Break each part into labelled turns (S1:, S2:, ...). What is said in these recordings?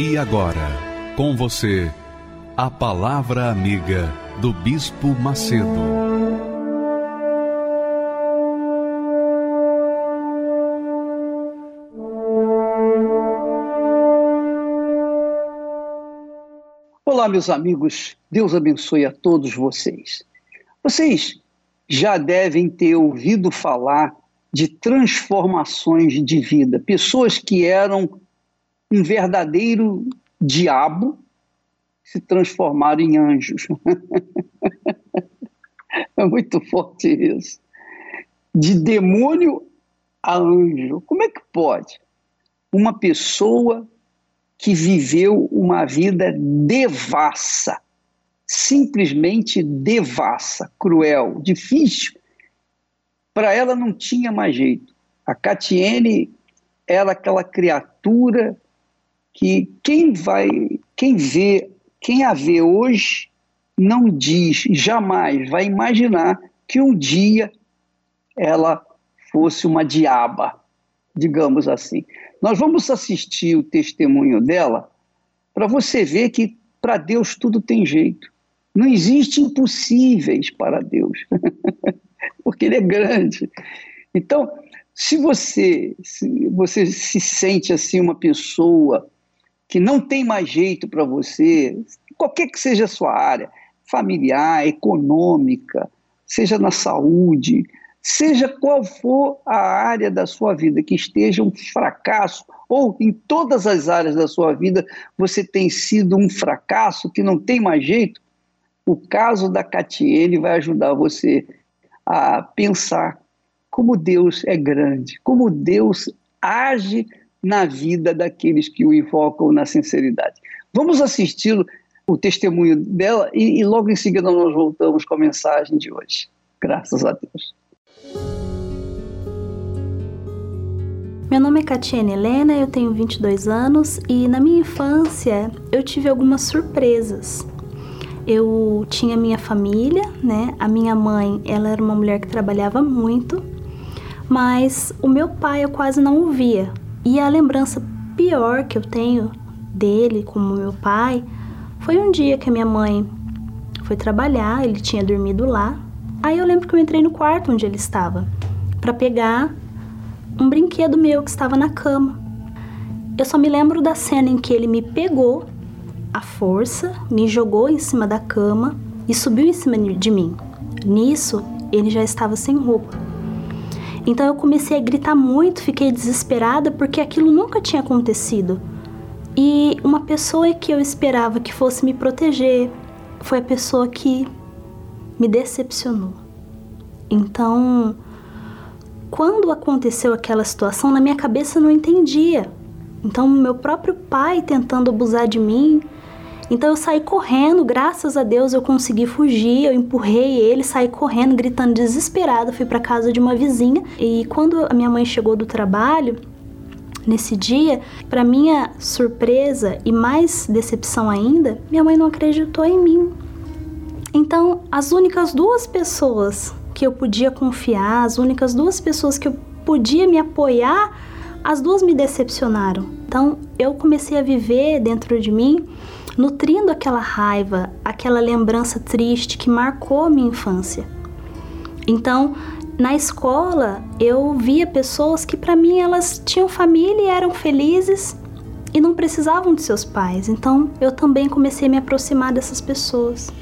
S1: E agora, com você, a Palavra Amiga do Bispo Macedo.
S2: Olá, meus amigos, Deus abençoe a todos vocês. Vocês já devem ter ouvido falar de transformações de vida, pessoas que eram um verdadeiro diabo se transformaram em anjos. é muito forte isso. De demônio a anjo. Como é que pode? Uma pessoa que viveu uma vida devassa, simplesmente devassa, cruel, difícil. Para ela não tinha mais jeito. A Catiene era aquela criatura que quem vai, quem vê, quem a vê hoje não diz, jamais vai imaginar que um dia ela fosse uma diaba, digamos assim. Nós vamos assistir o testemunho dela para você ver que para Deus tudo tem jeito. Não existe impossíveis para Deus, porque Ele é grande. Então, se você se você se sente assim uma pessoa que não tem mais jeito para você, qualquer que seja a sua área, familiar, econômica, seja na saúde, seja qual for a área da sua vida que esteja um fracasso, ou em todas as áreas da sua vida você tem sido um fracasso que não tem mais jeito, o caso da Catiene vai ajudar você a pensar como Deus é grande, como Deus age na vida daqueles que o invocam na sinceridade. Vamos assistir o testemunho dela e, e logo em seguida nós voltamos com a mensagem de hoje. Graças a Deus.
S3: Meu nome é Catiane Helena, eu tenho 22 anos e na minha infância eu tive algumas surpresas. Eu tinha minha família, né? A minha mãe, ela era uma mulher que trabalhava muito, mas o meu pai eu quase não via, e a lembrança pior que eu tenho dele como meu pai foi um dia que a minha mãe foi trabalhar, ele tinha dormido lá. Aí eu lembro que eu entrei no quarto onde ele estava para pegar um brinquedo meu que estava na cama. Eu só me lembro da cena em que ele me pegou à força, me jogou em cima da cama e subiu em cima de mim. Nisso, ele já estava sem roupa. Então eu comecei a gritar muito, fiquei desesperada porque aquilo nunca tinha acontecido. E uma pessoa que eu esperava que fosse me proteger foi a pessoa que me decepcionou. Então, quando aconteceu aquela situação, na minha cabeça eu não entendia. Então, meu próprio pai tentando abusar de mim, então eu saí correndo, graças a Deus eu consegui fugir, eu empurrei ele, saí correndo, gritando desesperada, fui para casa de uma vizinha e quando a minha mãe chegou do trabalho, nesse dia, para minha surpresa e mais decepção ainda, minha mãe não acreditou em mim. Então, as únicas duas pessoas que eu podia confiar, as únicas duas pessoas que eu podia me apoiar, as duas me decepcionaram. Então, eu comecei a viver dentro de mim nutrindo aquela raiva, aquela lembrança triste que marcou a minha infância. Então, na escola, eu via pessoas que para mim elas tinham família e eram felizes e não precisavam de seus pais. Então, eu também comecei a me aproximar dessas pessoas.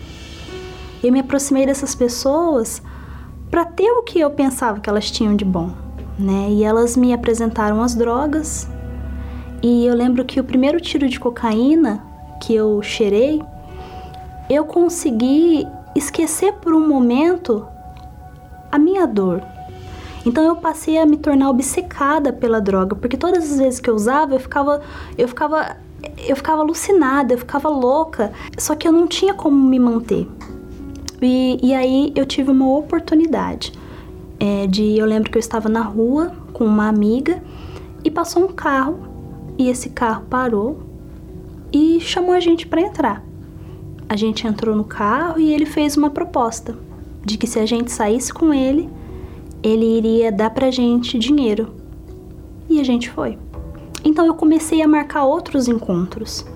S3: Eu me aproximei dessas pessoas para ter o que eu pensava que elas tinham de bom, né? E elas me apresentaram as drogas. E eu lembro que o primeiro tiro de cocaína que eu cheirei, eu consegui esquecer por um momento a minha dor. Então eu passei a me tornar obcecada pela droga, porque todas as vezes que eu usava, eu ficava eu ficava eu ficava alucinada, eu ficava louca, só que eu não tinha como me manter. E, e aí eu tive uma oportunidade é, de eu lembro que eu estava na rua com uma amiga e passou um carro e esse carro parou e chamou a gente para entrar. A gente entrou no carro e ele fez uma proposta de que se a gente saísse com ele, ele iria dar pra gente dinheiro. E a gente foi. Então eu comecei a marcar outros encontros.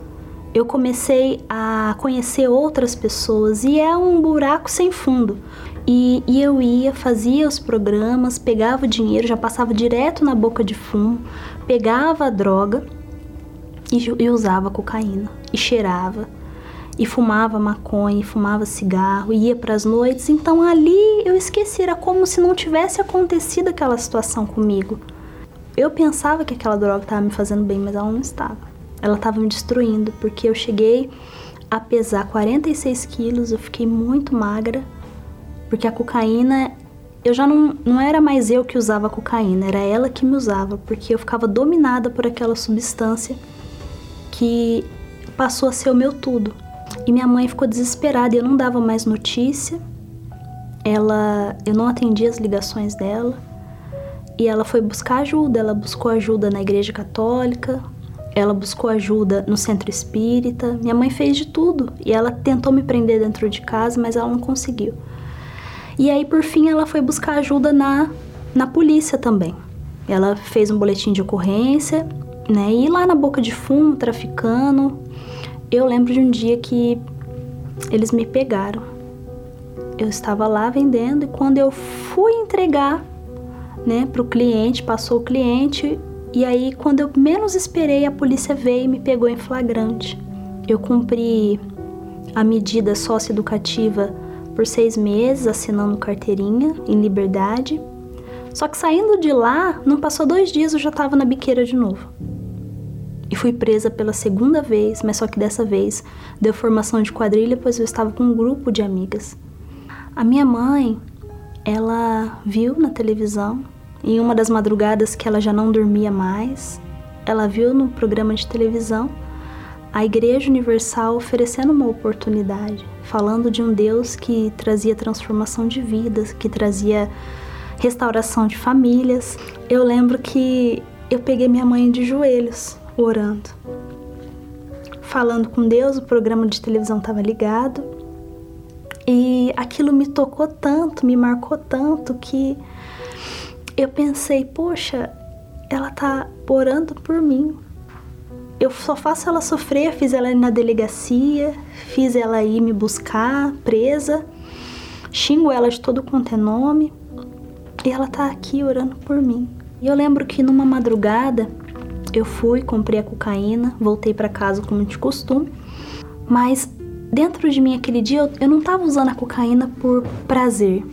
S3: Eu comecei a conhecer outras pessoas e é um buraco sem fundo. E, e, eu ia, fazia os programas, pegava o dinheiro, já passava direto na boca de fumo, pegava a droga e, e usava cocaína, e cheirava, e fumava maconha, e fumava cigarro, e ia para as noites. Então ali eu esqueci, era como se não tivesse acontecido aquela situação comigo. Eu pensava que aquela droga estava me fazendo bem, mas ela não estava. Ela estava me destruindo, porque eu cheguei a pesar 46 quilos, eu fiquei muito magra, porque a cocaína, eu já não, não era mais eu que usava a cocaína, era ela que me usava, porque eu ficava dominada por aquela substância que passou a ser o meu tudo. E minha mãe ficou desesperada, eu não dava mais notícia. Ela, eu não atendia as ligações dela. E ela foi buscar ajuda, ela buscou ajuda na igreja católica, ela buscou ajuda no centro espírita. Minha mãe fez de tudo e ela tentou me prender dentro de casa, mas ela não conseguiu. E aí, por fim, ela foi buscar ajuda na, na polícia também. Ela fez um boletim de ocorrência, né? E lá na boca de fumo, traficando. Eu lembro de um dia que eles me pegaram. Eu estava lá vendendo e quando eu fui entregar né, para o cliente, passou o cliente, e aí quando eu menos esperei, a polícia veio e me pegou em flagrante. Eu cumpri a medida socioeducativa por seis meses, assinando carteirinha em liberdade. Só que saindo de lá, não passou dois dias, eu já estava na biqueira de novo. E fui presa pela segunda vez, mas só que dessa vez deu formação de quadrilha, pois eu estava com um grupo de amigas. A minha mãe, ela viu na televisão, em uma das madrugadas que ela já não dormia mais, ela viu no programa de televisão a Igreja Universal oferecendo uma oportunidade, falando de um Deus que trazia transformação de vidas, que trazia restauração de famílias. Eu lembro que eu peguei minha mãe de joelhos, orando, falando com Deus, o programa de televisão estava ligado e aquilo me tocou tanto, me marcou tanto que eu pensei, poxa, ela tá orando por mim. Eu só faço ela sofrer, fiz ela ir na delegacia, fiz ela ir me buscar, presa, xingo ela de todo quanto é nome, e ela tá aqui orando por mim. E eu lembro que numa madrugada eu fui, comprei a cocaína, voltei para casa como de costume, mas dentro de mim aquele dia eu, eu não estava usando a cocaína por prazer.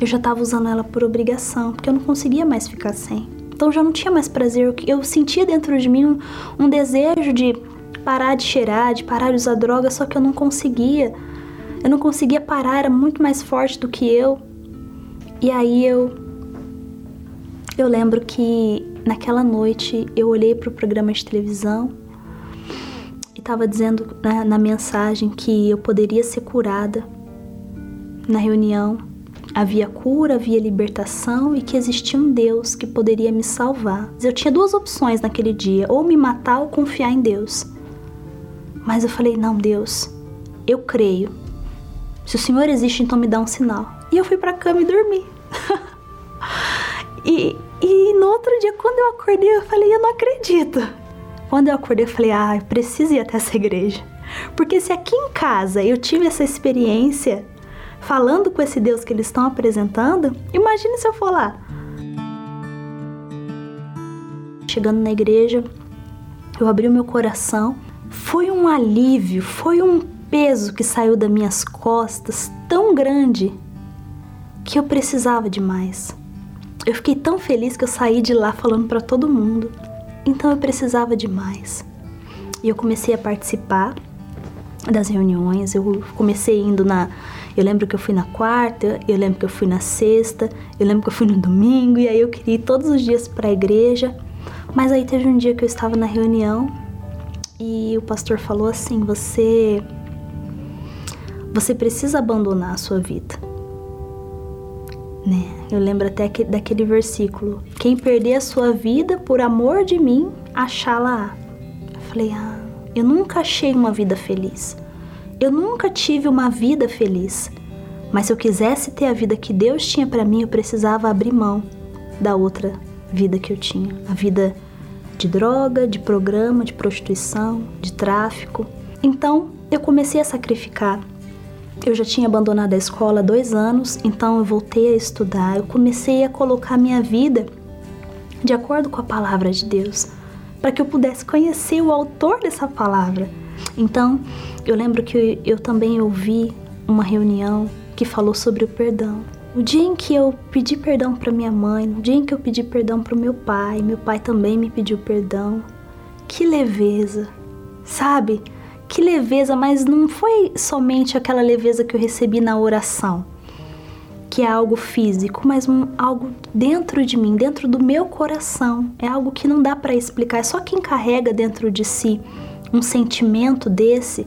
S3: Eu já estava usando ela por obrigação, porque eu não conseguia mais ficar sem. Então já não tinha mais prazer. Eu, eu sentia dentro de mim um, um desejo de parar de cheirar, de parar de usar droga, só que eu não conseguia. Eu não conseguia parar, era muito mais forte do que eu. E aí eu eu lembro que naquela noite eu olhei para o programa de televisão e estava dizendo na, na mensagem que eu poderia ser curada. Na reunião havia cura, havia libertação e que existia um Deus que poderia me salvar. Eu tinha duas opções naquele dia: ou me matar ou confiar em Deus. Mas eu falei: não, Deus, eu creio. Se o Senhor existe, então me dá um sinal. E eu fui para a cama e dormi. e, e no outro dia, quando eu acordei, eu falei: eu não acredito. Quando eu acordei, eu falei: ah, eu preciso ir até essa igreja. Porque se aqui em casa eu tive essa experiência falando com esse Deus que eles estão apresentando, imagine se eu for lá. Chegando na igreja, eu abri o meu coração. Foi um alívio, foi um peso que saiu das minhas costas tão grande que eu precisava de mais. Eu fiquei tão feliz que eu saí de lá falando para todo mundo. Então eu precisava de mais. E eu comecei a participar das reuniões, eu comecei indo na Eu lembro que eu fui na quarta, eu lembro que eu fui na sexta, eu lembro que eu fui no domingo e aí eu queria ir todos os dias para a igreja. Mas aí teve um dia que eu estava na reunião e o pastor falou assim: "Você você precisa abandonar a sua vida". Né? Eu lembro até que, daquele versículo: "Quem perder a sua vida por amor de mim, achá-la". Eu falei: "Ah, eu nunca achei uma vida feliz. Eu nunca tive uma vida feliz. Mas se eu quisesse ter a vida que Deus tinha para mim, eu precisava abrir mão da outra vida que eu tinha, a vida de droga, de programa, de prostituição, de tráfico. Então, eu comecei a sacrificar. Eu já tinha abandonado a escola há dois anos, então eu voltei a estudar. Eu comecei a colocar minha vida de acordo com a palavra de Deus para que eu pudesse conhecer o autor dessa palavra. Então, eu lembro que eu também ouvi uma reunião que falou sobre o perdão. O dia em que eu pedi perdão para minha mãe, no dia em que eu pedi perdão para o meu pai, meu pai também me pediu perdão. Que leveza, sabe? Que leveza, mas não foi somente aquela leveza que eu recebi na oração que é algo físico, mas um, algo dentro de mim, dentro do meu coração. É algo que não dá para explicar. É só quem carrega dentro de si um sentimento desse,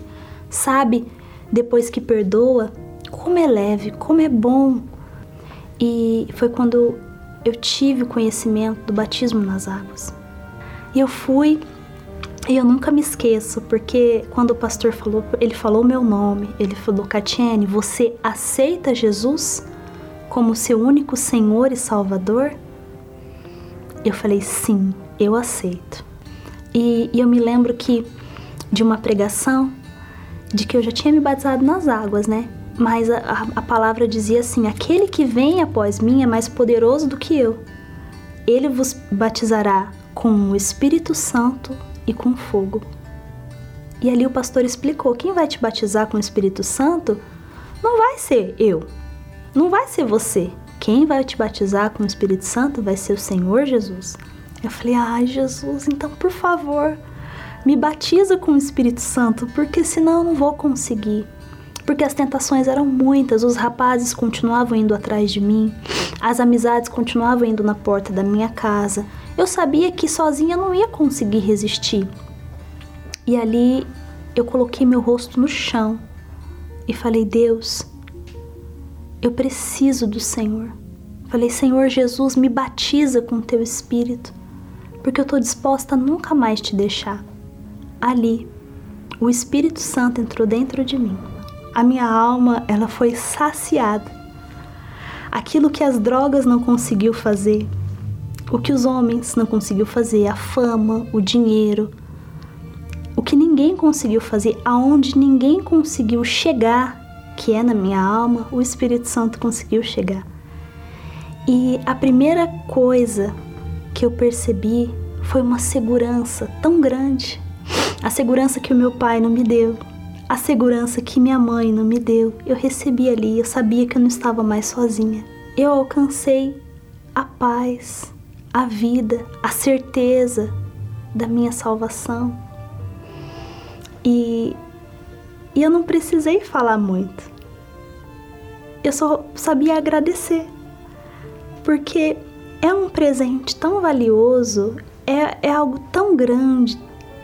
S3: sabe, depois que perdoa, como é leve, como é bom. E foi quando eu tive o conhecimento do batismo nas águas. E eu fui e eu nunca me esqueço, porque quando o pastor falou, ele falou meu nome, ele falou: Catiene, você aceita Jesus? como seu único Senhor e Salvador? Eu falei, sim, eu aceito. E, e eu me lembro que de uma pregação de que eu já tinha me batizado nas águas, né? Mas a, a palavra dizia assim: aquele que vem após mim é mais poderoso do que eu. Ele vos batizará com o Espírito Santo e com fogo. E ali o pastor explicou: quem vai te batizar com o Espírito Santo não vai ser eu, não vai ser você. Quem vai te batizar com o Espírito Santo vai ser o Senhor Jesus. Eu falei, ai Jesus, então por favor, me batiza com o Espírito Santo, porque senão eu não vou conseguir. Porque as tentações eram muitas, os rapazes continuavam indo atrás de mim, as amizades continuavam indo na porta da minha casa. Eu sabia que sozinha não ia conseguir resistir. E ali eu coloquei meu rosto no chão e falei: Deus, eu preciso do Senhor. Falei, Senhor Jesus, me batiza com teu espírito, porque eu estou disposta a nunca mais te deixar. Ali, o Espírito Santo entrou dentro de mim. A minha alma, ela foi saciada. Aquilo que as drogas não conseguiu fazer, o que os homens não conseguiu fazer, a fama, o dinheiro, o que ninguém conseguiu fazer, aonde ninguém conseguiu chegar que é na minha alma, o Espírito Santo conseguiu chegar. E a primeira coisa que eu percebi foi uma segurança tão grande. A segurança que o meu pai não me deu, a segurança que minha mãe não me deu. Eu recebi ali, eu sabia que eu não estava mais sozinha. Eu alcancei a paz, a vida, a certeza da minha salvação. E e eu não precisei falar muito. Eu só sabia agradecer. Porque é um presente tão valioso, é, é algo tão grande,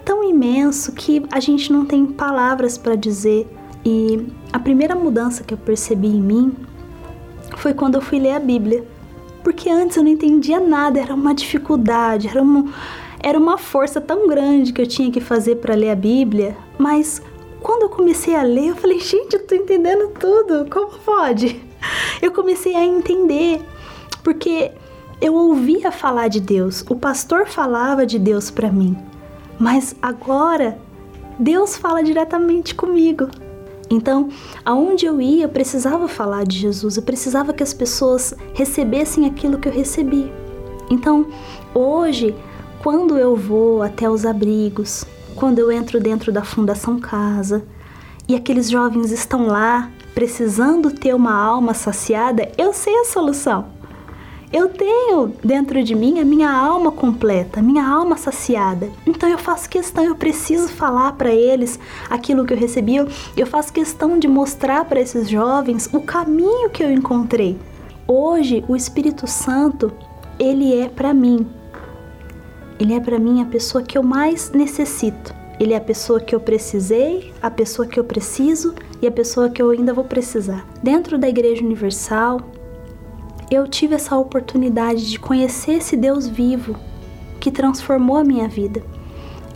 S3: tão imenso que a gente não tem palavras para dizer. E a primeira mudança que eu percebi em mim foi quando eu fui ler a Bíblia. Porque antes eu não entendia nada, era uma dificuldade, era uma, era uma força tão grande que eu tinha que fazer para ler a Bíblia, mas quando eu comecei a ler, eu falei, gente, eu tô entendendo tudo, como pode? Eu comecei a entender, porque eu ouvia falar de Deus, o pastor falava de Deus para mim, mas agora Deus fala diretamente comigo. Então, aonde eu ia, eu precisava falar de Jesus, eu precisava que as pessoas recebessem aquilo que eu recebi. Então, hoje, quando eu vou até os abrigos, quando eu entro dentro da Fundação Casa e aqueles jovens estão lá precisando ter uma alma saciada, eu sei a solução. Eu tenho dentro de mim a minha alma completa, a minha alma saciada. Então eu faço questão, eu preciso falar para eles aquilo que eu recebi. Eu faço questão de mostrar para esses jovens o caminho que eu encontrei. Hoje o Espírito Santo, ele é para mim. Ele é para mim a pessoa que eu mais necessito. Ele é a pessoa que eu precisei, a pessoa que eu preciso e a pessoa que eu ainda vou precisar. Dentro da Igreja Universal, eu tive essa oportunidade de conhecer esse Deus vivo que transformou a minha vida.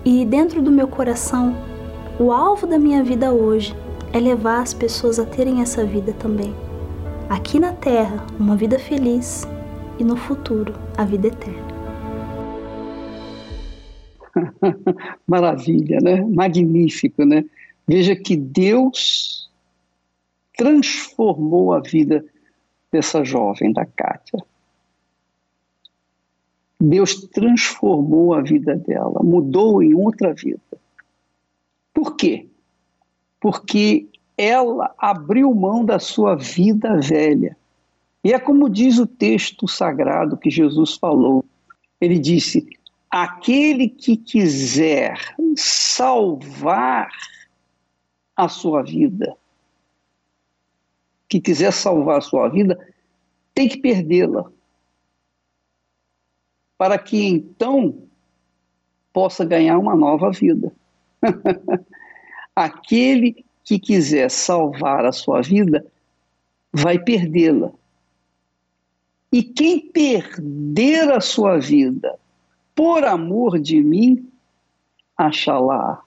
S3: E dentro do meu coração, o alvo da minha vida hoje é levar as pessoas a terem essa vida também. Aqui na Terra, uma vida feliz e no futuro, a vida eterna.
S2: Maravilha, né? Magnífico, né? Veja que Deus transformou a vida dessa jovem, da Kátia. Deus transformou a vida dela, mudou em outra vida. Por quê? Porque ela abriu mão da sua vida velha. E é como diz o texto sagrado que Jesus falou. Ele disse: aquele que quiser salvar a sua vida, que quiser salvar a sua vida, tem que perdê-la. Para que então possa ganhar uma nova vida. Aquele que quiser salvar a sua vida vai perdê-la. E quem perder a sua vida por amor de mim, achará.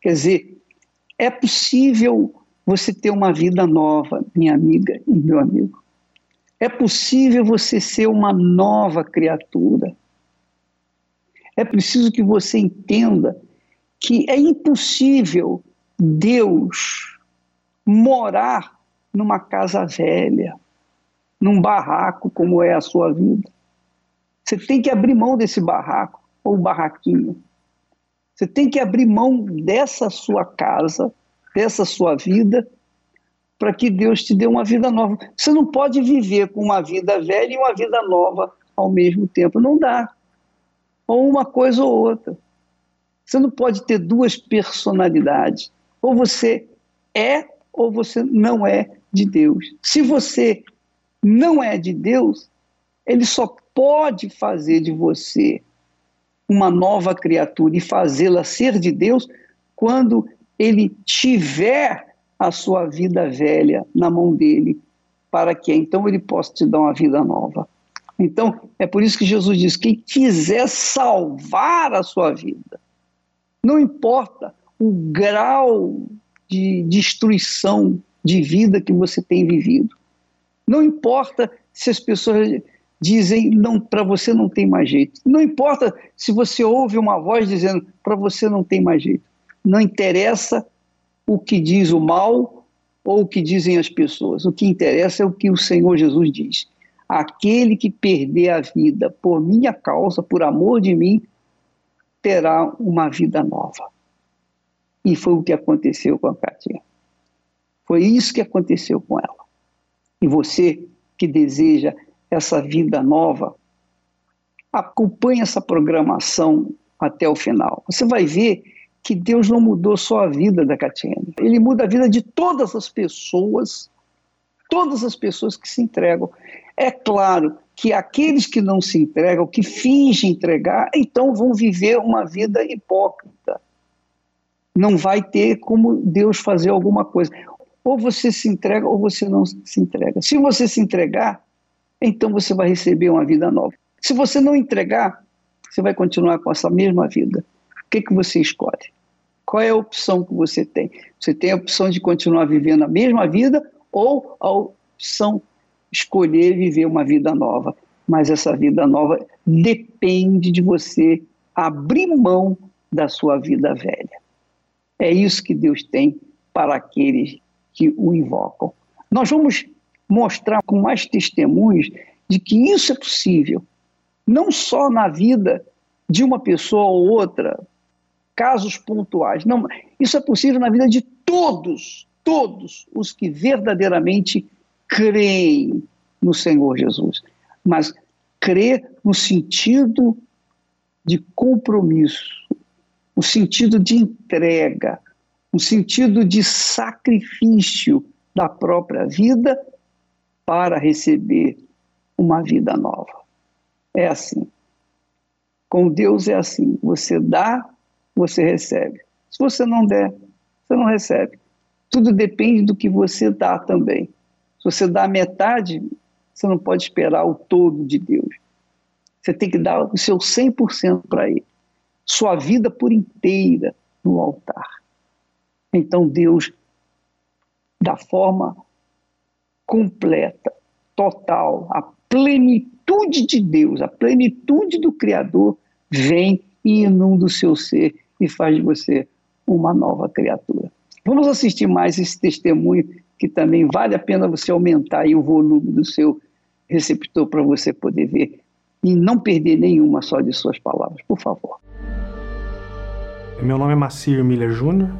S2: Quer dizer, é possível você ter uma vida nova, minha amiga e meu amigo. É possível você ser uma nova criatura. É preciso que você entenda que é impossível Deus morar numa casa velha, num barraco como é a sua vida. Você tem que abrir mão desse barraco ou barraquinho. Você tem que abrir mão dessa sua casa dessa sua vida para que Deus te dê uma vida nova. Você não pode viver com uma vida velha e uma vida nova ao mesmo tempo. Não dá. Ou uma coisa ou outra. Você não pode ter duas personalidades. Ou você é ou você não é de Deus. Se você não é de Deus, ele só pode fazer de você uma nova criatura e fazê-la ser de Deus quando ele tiver a sua vida velha na mão dele, para que então ele possa te dar uma vida nova. Então, é por isso que Jesus diz: quem quiser salvar a sua vida, não importa o grau de destruição de vida que você tem vivido, não importa se as pessoas dizem não para você não tem mais jeito, não importa se você ouve uma voz dizendo para você não tem mais jeito. Não interessa o que diz o mal ou o que dizem as pessoas. O que interessa é o que o Senhor Jesus diz. Aquele que perder a vida por minha causa, por amor de mim, terá uma vida nova. E foi o que aconteceu com a Katia. Foi isso que aconteceu com ela. E você que deseja essa vida nova, acompanhe essa programação até o final. Você vai ver que Deus não mudou só a vida da Catiane, ele muda a vida de todas as pessoas, todas as pessoas que se entregam. É claro que aqueles que não se entregam, que fingem entregar, então vão viver uma vida hipócrita. Não vai ter como Deus fazer alguma coisa. Ou você se entrega ou você não se entrega. Se você se entregar, então você vai receber uma vida nova. Se você não entregar, você vai continuar com essa mesma vida que, que você escolhe? Qual é a opção que você tem? Você tem a opção de continuar vivendo a mesma vida ou a opção escolher viver uma vida nova? Mas essa vida nova depende de você abrir mão da sua vida velha. É isso que Deus tem para aqueles que o invocam. Nós vamos mostrar com mais testemunhos de que isso é possível, não só na vida de uma pessoa ou outra, casos pontuais. Não, isso é possível na vida de todos, todos os que verdadeiramente creem no Senhor Jesus. Mas crer no sentido de compromisso, no sentido de entrega, no sentido de sacrifício da própria vida para receber uma vida nova. É assim. Com Deus é assim: você dá, você recebe. Se você não der, você não recebe. Tudo depende do que você dá também. Se você dá metade, você não pode esperar o todo de Deus. Você tem que dar o seu 100% para Ele. Sua vida por inteira no altar. Então Deus, da forma completa, total, a plenitude de Deus, a plenitude do Criador, vem e inunda o seu ser e faz de você uma nova criatura. Vamos assistir mais esse testemunho que também vale a pena você aumentar o volume do seu receptor para você poder ver e não perder nenhuma só de suas palavras, por favor.
S4: Meu nome é Macir Miller Júnior,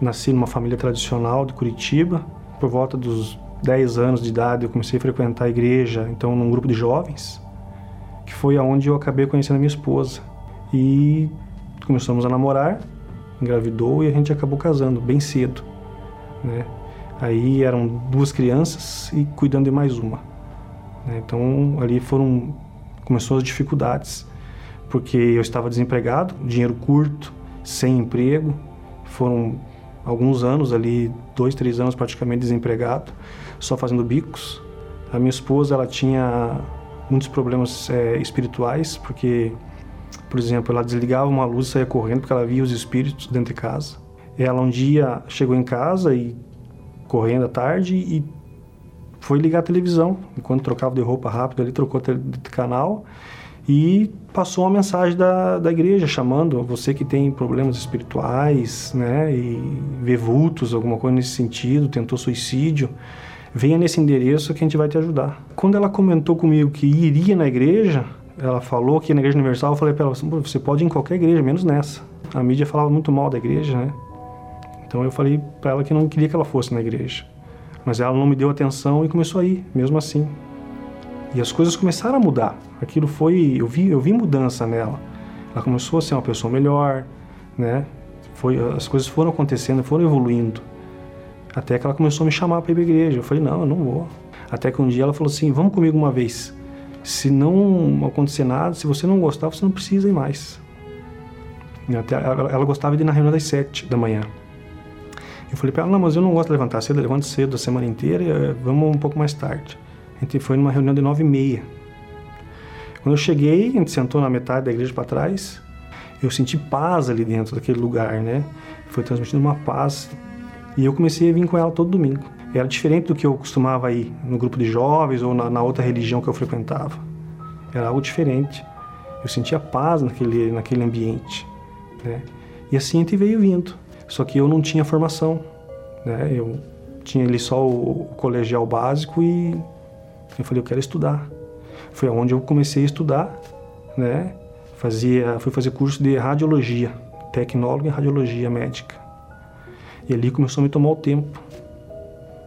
S4: nasci numa família tradicional de Curitiba. Por volta dos 10 anos de idade eu comecei a frequentar a igreja, então num grupo de jovens, que foi aonde eu acabei conhecendo a minha esposa. E começamos a namorar, engravidou e a gente acabou casando bem cedo, né? Aí eram duas crianças e cuidando de mais uma. Né? Então ali foram começou as dificuldades, porque eu estava desempregado, dinheiro curto, sem emprego, foram alguns anos ali, dois, três anos praticamente desempregado, só fazendo bicos. A minha esposa ela tinha muitos problemas é, espirituais, porque, por exemplo, ela desligava uma luz e saía correndo porque ela via os espíritos dentro de casa. Ela um dia chegou em casa e correndo à tarde e foi ligar a televisão. Enquanto trocava de roupa rápido, ele trocou de canal e passou uma mensagem da, da igreja chamando você que tem problemas espirituais, né, e vê vultos, alguma coisa nesse sentido, tentou suicídio, venha nesse endereço que a gente vai te ajudar. Quando ela comentou comigo que iria na igreja, ela falou que na igreja universal, eu falei para ela, você pode ir em qualquer igreja, menos nessa. A mídia falava muito mal da igreja, né? Então eu falei para ela que não queria que ela fosse na igreja. Mas ela não me deu atenção e começou a ir, mesmo assim. E as coisas começaram a mudar. Aquilo foi, eu vi, eu vi mudança nela. Ela começou a ser uma pessoa melhor, né? Foi, as coisas foram acontecendo, foram evoluindo. Até que ela começou a me chamar para ir para a igreja. Eu falei: "Não, eu não vou". Até que um dia ela falou assim: "Vamos comigo uma vez. Se não acontecer nada, se você não gostar, você não precisa ir mais". Até, ela, ela gostava de ir na reunião das sete da manhã. Eu falei para ela, não, mas eu não gosto de levantar cedo, eu levanto cedo a semana inteira, eh, vamos um pouco mais tarde. A gente foi numa reunião de nove e meia. Quando eu cheguei, a gente sentou na metade da igreja para trás, eu senti paz ali dentro daquele lugar, né? Foi transmitindo uma paz e eu comecei a vir com ela todo domingo. Era diferente do que eu costumava ir no grupo de jovens ou na, na outra religião que eu frequentava. Era algo diferente. Eu sentia paz naquele, naquele ambiente, né? E assim a gente veio vindo. Só que eu não tinha formação, né? Eu tinha ali só o, colegial básico e eu falei, eu quero estudar. Foi onde eu comecei a estudar, né? Fazia, fui fazer curso de radiologia, tecnólogo em radiologia médica. E ali começou a me tomar o tempo,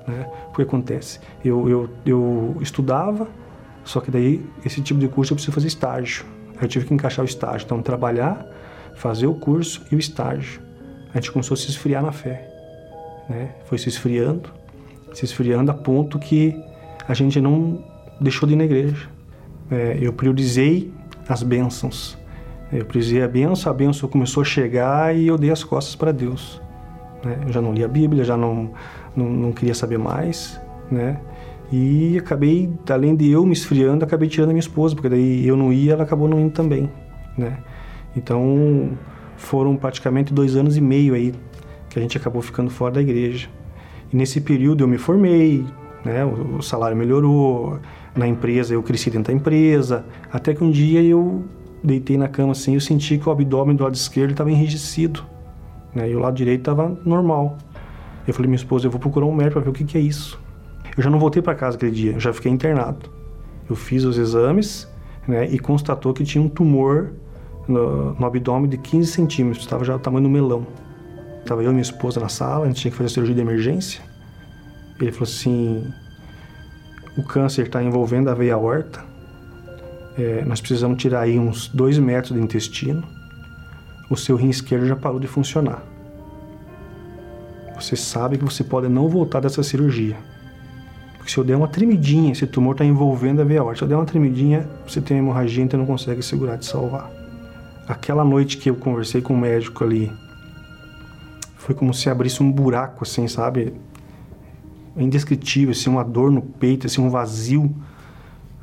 S4: né? O que acontece? Eu, eu, eu estudava, só que daí esse tipo de curso eu preciso fazer estágio. Eu tive que encaixar o estágio, então trabalhar, fazer o curso e o estágio a gente começou a se esfriar na fé. Né? Foi se esfriando, se esfriando a ponto que a gente não deixou de ir na igreja. É, eu priorizei as bênçãos. Eu priorizei a bênção, a bênção começou a chegar e eu dei as costas para Deus. Né? Eu já não lia a Bíblia, já não, não, não queria saber mais, né? E acabei, além de eu me esfriando, acabei tirando a minha esposa, porque daí eu não ia, ela acabou não indo também, né? Então, foram praticamente dois anos e meio aí que a gente acabou ficando fora da igreja. E nesse período eu me formei, né, o salário melhorou, na empresa eu cresci dentro da empresa, até que um dia eu deitei na cama assim, eu senti que o abdômen do lado esquerdo estava enrijecido, né, e o lado direito estava normal. Eu falei minha esposa, eu vou procurar um médico para ver o que, que é isso. Eu já não voltei para casa aquele dia, eu já fiquei internado. Eu fiz os exames, né, e constatou que tinha um tumor no, no abdômen de 15 centímetros, estava já o tamanho do melão. Estava eu e minha esposa na sala, a gente tinha que fazer a cirurgia de emergência. Ele falou assim: o câncer está envolvendo a veia aorta é, nós precisamos tirar aí uns dois metros do intestino, o seu rim esquerdo já parou de funcionar. Você sabe que você pode não voltar dessa cirurgia. Porque se eu der uma tremidinha, esse tumor está envolvendo a veia aorta. Se eu der uma tremidinha, você tem uma hemorragia, então não consegue segurar de salvar. Aquela noite que eu conversei com o médico ali, foi como se abrisse um buraco, assim, sabe? Indescritível, assim, uma dor no peito, assim, um vazio,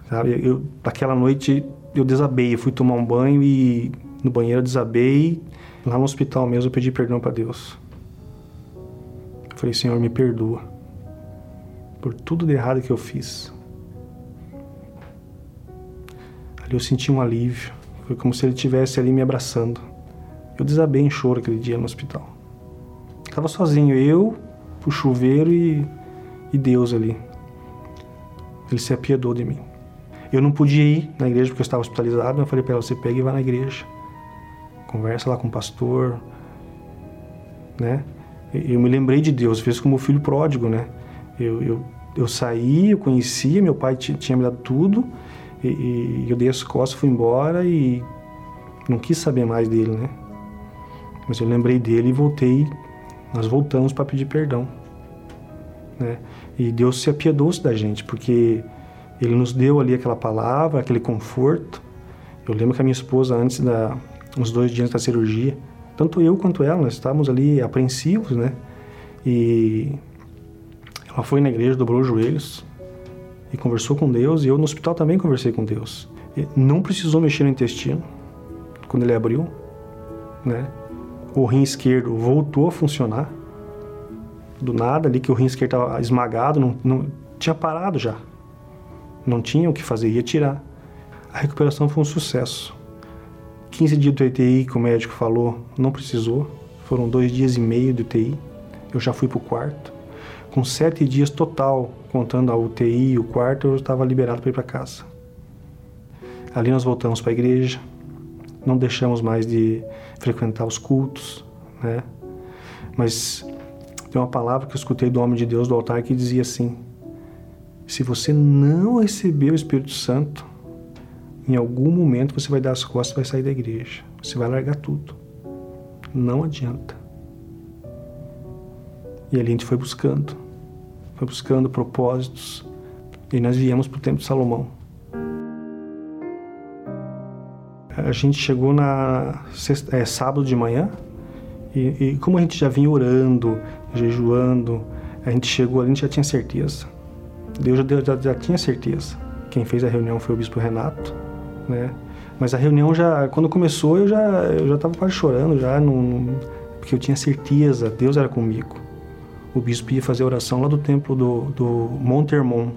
S4: sabe? Eu, aquela noite eu desabei, eu fui tomar um banho e no banheiro eu desabei. Lá no hospital mesmo eu pedi perdão para Deus. Falei, Senhor, me perdoa por tudo de errado que eu fiz. Ali eu senti um alívio. Foi como se ele estivesse ali me abraçando. Eu desabei em choro aquele dia no hospital. Estava sozinho, eu, o chuveiro e, e Deus ali. Ele se apiedou de mim. Eu não podia ir na igreja porque eu estava hospitalizado, eu falei para ela, você pega e vai na igreja. Conversa lá com o pastor, né? Eu me lembrei de Deus, fez como filho pródigo, né? Eu, eu, eu saí, eu conhecia, meu pai tinha me dado tudo, e, e eu dei as costas, fui embora e não quis saber mais dele, né? Mas eu lembrei dele e voltei, nós voltamos para pedir perdão, né? E Deus se apiedou-se da gente, porque Ele nos deu ali aquela palavra, aquele conforto. Eu lembro que a minha esposa, antes da, uns dois dias da cirurgia, tanto eu quanto ela, nós estávamos ali apreensivos, né? E ela foi na igreja, dobrou os joelhos e conversou com Deus. E eu no hospital também conversei com Deus. E não precisou mexer no intestino quando ele abriu, né? O rim esquerdo voltou a funcionar. Do nada, ali que o rim esquerdo estava esmagado, não, não tinha parado já. Não tinha o que fazer, ia tirar. A recuperação foi um sucesso. 15 dias de UTI, que o médico falou, não precisou. Foram dois dias e meio de UTI. Eu já fui para o quarto com sete dias total, contando a UTI e o quarto, eu estava liberado para ir para casa. Ali nós voltamos para a igreja, não deixamos mais de frequentar os cultos, né? Mas tem uma palavra que eu escutei do homem de Deus do altar que dizia assim: se você não receber o Espírito Santo, em algum momento você vai dar as costas e vai sair da igreja. Você vai largar tudo. Não adianta. E ali a gente foi buscando, foi buscando propósitos, e nós viemos para o tempo de Salomão. A gente chegou na sexta, é, sábado de manhã, e, e, como a gente já vinha orando, jejuando, a gente chegou ali, a gente já tinha certeza. Deus já, já, já tinha certeza. Quem fez a reunião foi o bispo Renato, né? Mas a reunião já, quando começou, eu já eu já estava quase chorando já, não, porque eu tinha certeza, Deus era comigo o bispo ia fazer a oração lá do templo do, do Monte Hermon,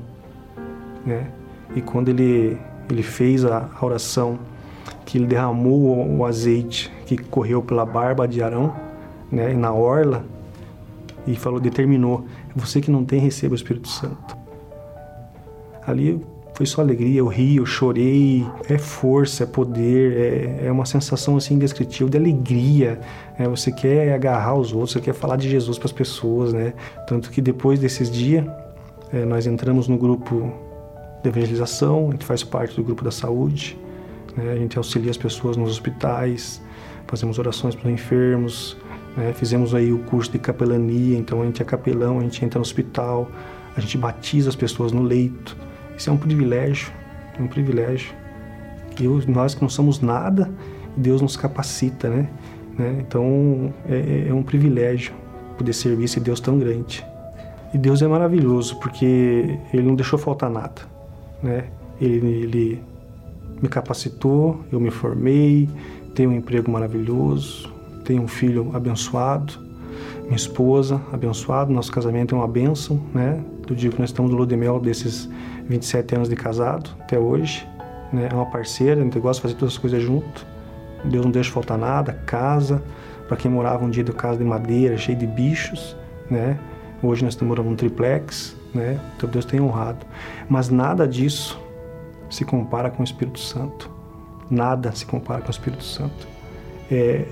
S4: né? E quando ele, ele fez a, a oração, que ele derramou o, o, azeite que correu pela barba de Arão, né? na orla, e falou, determinou, você que não tem, receba o Espírito Santo. Ali foi só alegria, eu ri, eu chorei, é força, é poder, é, é uma sensação assim indescritível de alegria. Né? Você quer agarrar os outros, você quer falar de Jesus para as pessoas, né? Tanto que depois desses dias, é, nós entramos no grupo de evangelização, a gente faz parte do grupo da saúde, né? a gente auxilia as pessoas nos hospitais, fazemos orações para os enfermos, né? fizemos aí o curso de capelania, então a gente é capelão, a gente entra no hospital, a gente batiza as pessoas no leito. Isso é um privilégio, é um privilégio. que nós que não somos nada, Deus nos capacita, né? né? Então é, é, é um privilégio poder servir esse Deus tão grande. E Deus é maravilhoso porque Ele não deixou faltar nada, né? Ele, ele me capacitou, eu me formei, tenho um emprego maravilhoso, tenho um filho abençoado, minha esposa abençoada, nosso casamento é uma bênção, né? Do dia que nós estamos no lua de mel desses 27 anos de casado até hoje, né? É uma parceira, a gente gosta de fazer todas as coisas junto. Deus não deixa faltar nada, casa, para quem morava um dia de casa de madeira, cheio de bichos, né? Hoje nós estamos morando num triplex, né? Então Deus tem honrado. Mas nada disso se compara com o Espírito Santo. Nada se compara com o Espírito Santo. É,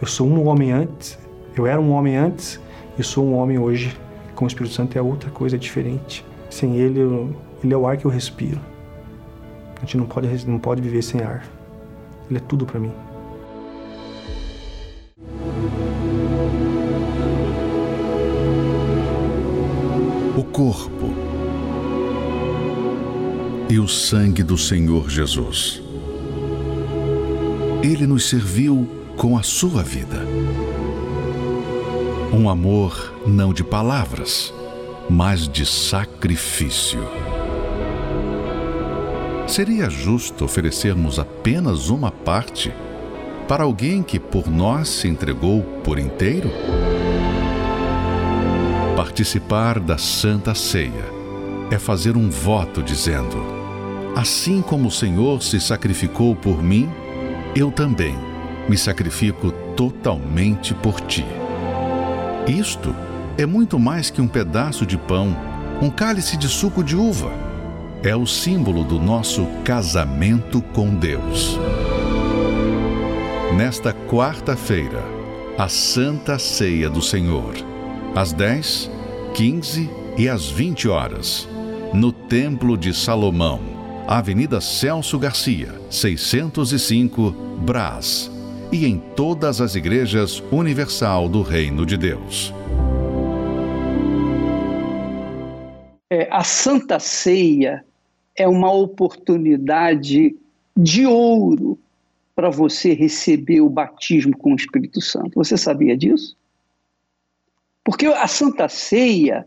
S4: eu sou um homem antes, eu era um homem antes e sou um homem hoje. Com o Espírito Santo é outra coisa diferente. Sem ele, eu, ele é o ar que eu respiro. A gente não pode, não pode viver sem ar. Ele é tudo para mim.
S1: O corpo e o sangue do Senhor Jesus. Ele nos serviu com a sua vida. Um amor não de palavras, mas de sacrifício. Seria justo oferecermos apenas uma parte para alguém que por nós se entregou por inteiro? Participar da Santa Ceia é fazer um voto dizendo: Assim como o Senhor se sacrificou por mim, eu também me sacrifico totalmente por ti. Isto é muito mais que um pedaço de pão, um cálice de suco de uva é o símbolo do nosso casamento com Deus. Nesta quarta-feira, a Santa Ceia do Senhor, às 10, 15 e às 20 horas, no Templo de Salomão, Avenida Celso Garcia, 605, Brás, e em todas as igrejas universal do Reino de Deus.
S2: É, a Santa Ceia é uma oportunidade de ouro para você receber o batismo com o Espírito Santo. Você sabia disso? Porque a Santa Ceia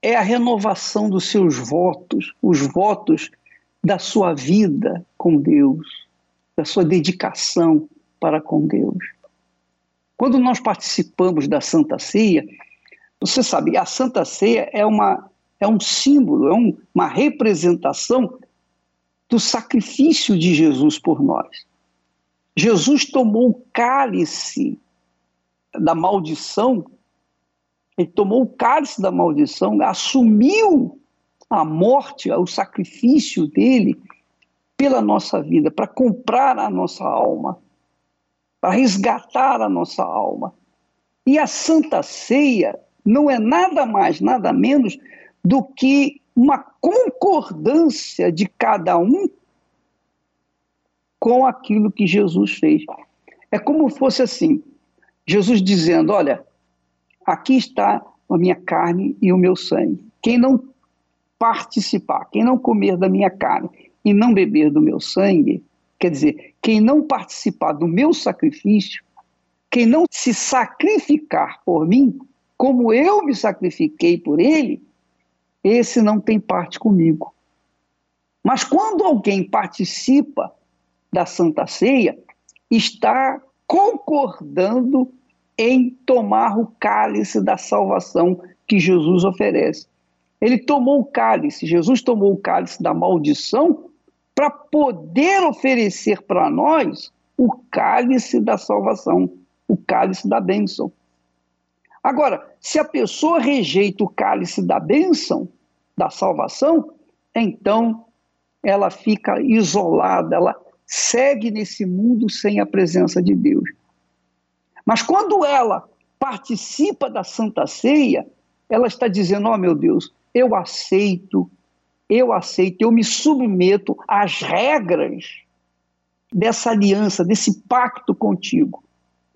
S2: é a renovação dos seus votos, os votos da sua vida com Deus, da sua dedicação para com Deus. Quando nós participamos da Santa Ceia, você sabe, a Santa Ceia é uma é um símbolo, é um, uma representação do sacrifício de Jesus por nós. Jesus tomou o cálice da maldição, ele tomou o cálice da maldição, assumiu a morte, o sacrifício dele pela nossa vida, para comprar a nossa alma, para resgatar a nossa alma. E a Santa Ceia não é nada mais, nada menos do que uma concordância de cada um com aquilo que Jesus fez. É como fosse assim: Jesus dizendo: Olha, aqui está a minha carne e o meu sangue. Quem não participar, quem não comer da minha carne e não beber do meu sangue, quer dizer, quem não participar do meu sacrifício, quem não se sacrificar por mim, como eu me sacrifiquei por ele, esse não tem parte comigo. Mas quando alguém participa da Santa Ceia, está concordando em tomar o cálice da salvação que Jesus oferece. Ele tomou o cálice, Jesus tomou o cálice da maldição para poder oferecer para nós o cálice da salvação, o cálice da bênção. Agora, se a pessoa rejeita o cálice da bênção, da salvação, então ela fica isolada, ela segue nesse mundo sem a presença de Deus. Mas quando ela participa da Santa Ceia, ela está dizendo: Oh meu Deus, eu aceito, eu aceito, eu me submeto às regras dessa aliança, desse pacto contigo.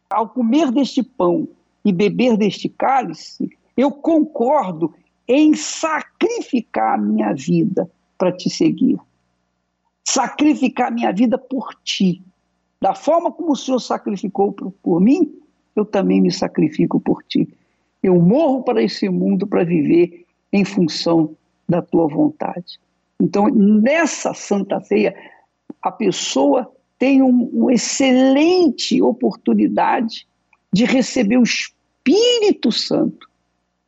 S2: Ao comer deste pão e beber deste cálice, eu concordo em sacrificar a minha vida para te seguir. Sacrificar a minha vida por ti. Da forma como o Senhor sacrificou por, por mim, eu também me sacrifico por ti. Eu morro para esse mundo para viver em função da tua vontade. Então, nessa Santa Ceia, a pessoa tem um, uma excelente oportunidade de receber o Espírito Santo,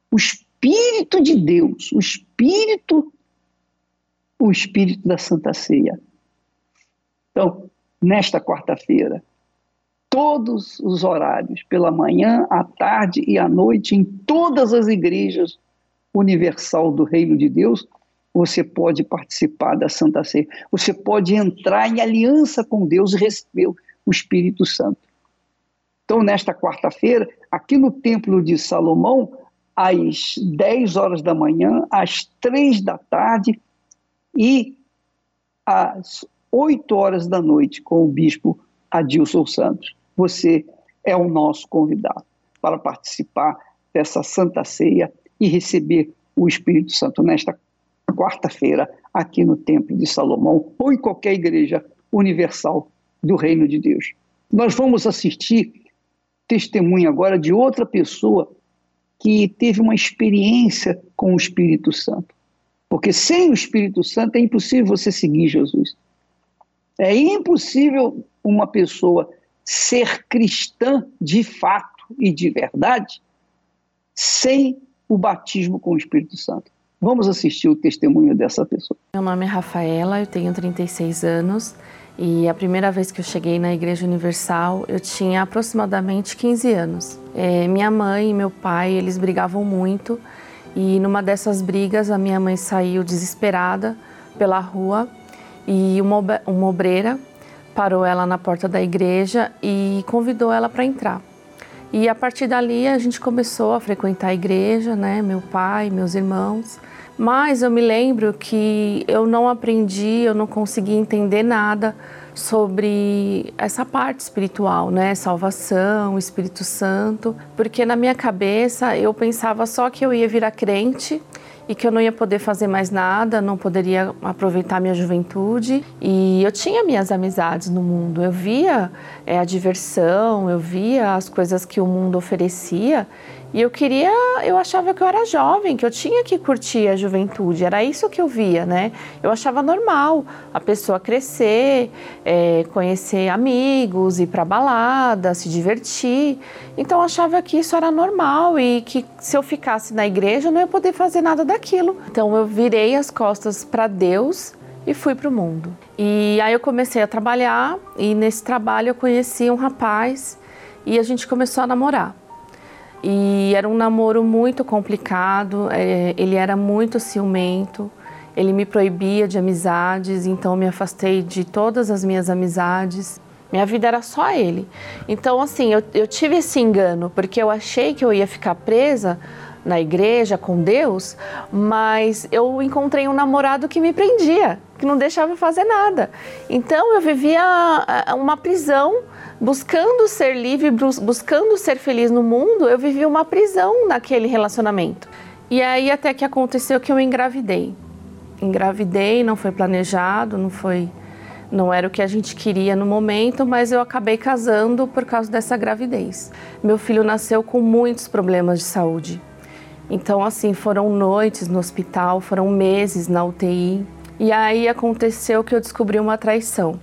S2: o Espírito Espírito de Deus, o Espírito, o Espírito da Santa Ceia. Então, nesta quarta-feira, todos os horários, pela manhã, à tarde e à noite, em todas as igrejas universal do Reino de Deus, você pode participar da Santa Ceia. Você pode entrar em aliança com Deus e receber o Espírito Santo. Então, nesta quarta-feira, aqui no Templo de Salomão, às 10 horas da manhã, às 3 da tarde e às 8 horas da noite com o bispo Adilson Santos. Você é o nosso convidado para participar dessa Santa Ceia e receber o Espírito Santo nesta quarta-feira aqui no Templo de Salomão ou em qualquer igreja universal do Reino de Deus. Nós vamos assistir testemunho agora de outra pessoa que teve uma experiência com o Espírito Santo. Porque sem o Espírito Santo é impossível você seguir Jesus. É impossível uma pessoa ser cristã de fato e de verdade sem o batismo com o Espírito Santo. Vamos assistir o testemunho dessa pessoa.
S5: Meu nome é Rafaela, eu tenho 36 anos e a primeira vez que eu cheguei na Igreja Universal eu tinha aproximadamente 15 anos. É, minha mãe e meu pai eles brigavam muito e numa dessas brigas a minha mãe saiu desesperada pela rua e uma, uma obreira parou ela na porta da igreja e convidou ela para entrar. E a partir dali a gente começou a frequentar a igreja, né? Meu pai, meus irmãos. Mas eu me lembro que eu não aprendi, eu não consegui entender nada sobre essa parte espiritual, né? Salvação, Espírito Santo, porque na minha cabeça eu pensava só que eu ia virar crente e que eu não ia poder fazer mais nada, não poderia aproveitar minha juventude. E eu tinha minhas amizades no mundo, eu via é, a diversão, eu via as coisas que o mundo oferecia e eu queria, eu achava que eu era jovem, que eu tinha que curtir a juventude, era isso que eu via, né? Eu achava normal a pessoa crescer, é, conhecer amigos, ir para balada, se divertir. Então eu achava que isso era normal e que se eu ficasse na igreja eu não ia poder fazer nada daquilo. Então eu virei as costas para Deus e fui para o mundo. E aí eu comecei a trabalhar e nesse trabalho eu conheci um rapaz e a gente começou a namorar. E era um namoro muito complicado, é, ele era muito ciumento, ele me proibia de amizades, então me afastei de todas as minhas amizades. Minha vida era só ele. Então, assim, eu, eu tive esse engano, porque eu achei que eu ia ficar presa na igreja com Deus, mas eu encontrei um namorado que me prendia, que não deixava fazer nada. Então eu vivia uma prisão buscando ser livre, buscando ser feliz no mundo, eu vivi uma prisão naquele relacionamento. E aí até que aconteceu que eu engravidei. Engravidei, não foi planejado, não foi não era o que a gente queria no momento, mas eu acabei casando por causa dessa gravidez. Meu filho nasceu com muitos problemas de saúde. Então, assim, foram noites no hospital, foram meses na UTI. E aí aconteceu que eu descobri uma traição.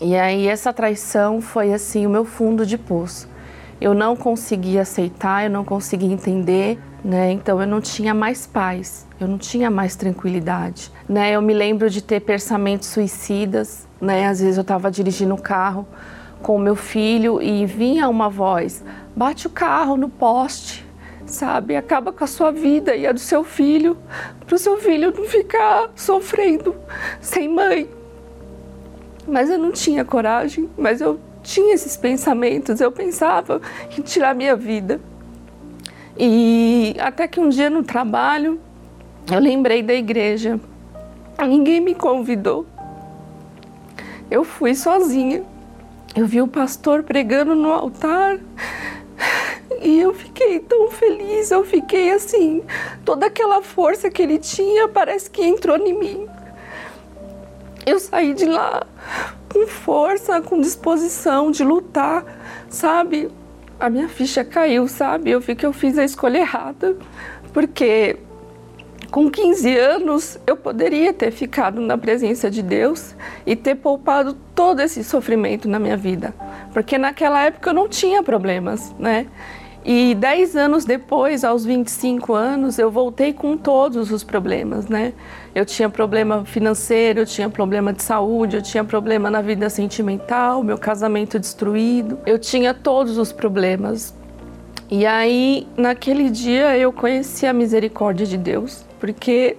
S5: E aí essa traição foi assim o meu fundo de poço. Eu não conseguia aceitar, eu não conseguia entender, né? Então eu não tinha mais paz, eu não tinha mais tranquilidade, né? Eu me lembro de ter pensamentos suicidas, né? Às vezes eu estava dirigindo o carro com o meu filho e vinha uma voz: bate o carro no poste, sabe? Acaba com a sua vida e a do seu filho, para o seu filho não ficar sofrendo sem mãe, mas eu não tinha coragem, mas eu tinha esses pensamentos, eu pensava em tirar minha vida. E até que um dia no trabalho, eu lembrei da igreja. Ninguém me convidou. Eu fui sozinha. Eu vi o pastor pregando no altar e eu fiquei tão feliz, eu fiquei assim, toda aquela força que ele tinha parece que entrou em mim. Eu saí de lá com força, com disposição de lutar, sabe? A minha ficha caiu, sabe? Eu vi que eu fiz a escolha errada, porque com 15 anos eu poderia ter ficado na presença de Deus e ter poupado todo esse sofrimento na minha vida, porque naquela época eu não tinha problemas, né? E 10 anos depois, aos 25 anos, eu voltei com todos os problemas, né? Eu tinha problema financeiro, eu tinha problema de saúde, eu tinha problema na vida sentimental, meu casamento destruído, eu tinha todos os problemas. E aí, naquele dia, eu conheci a misericórdia de Deus, porque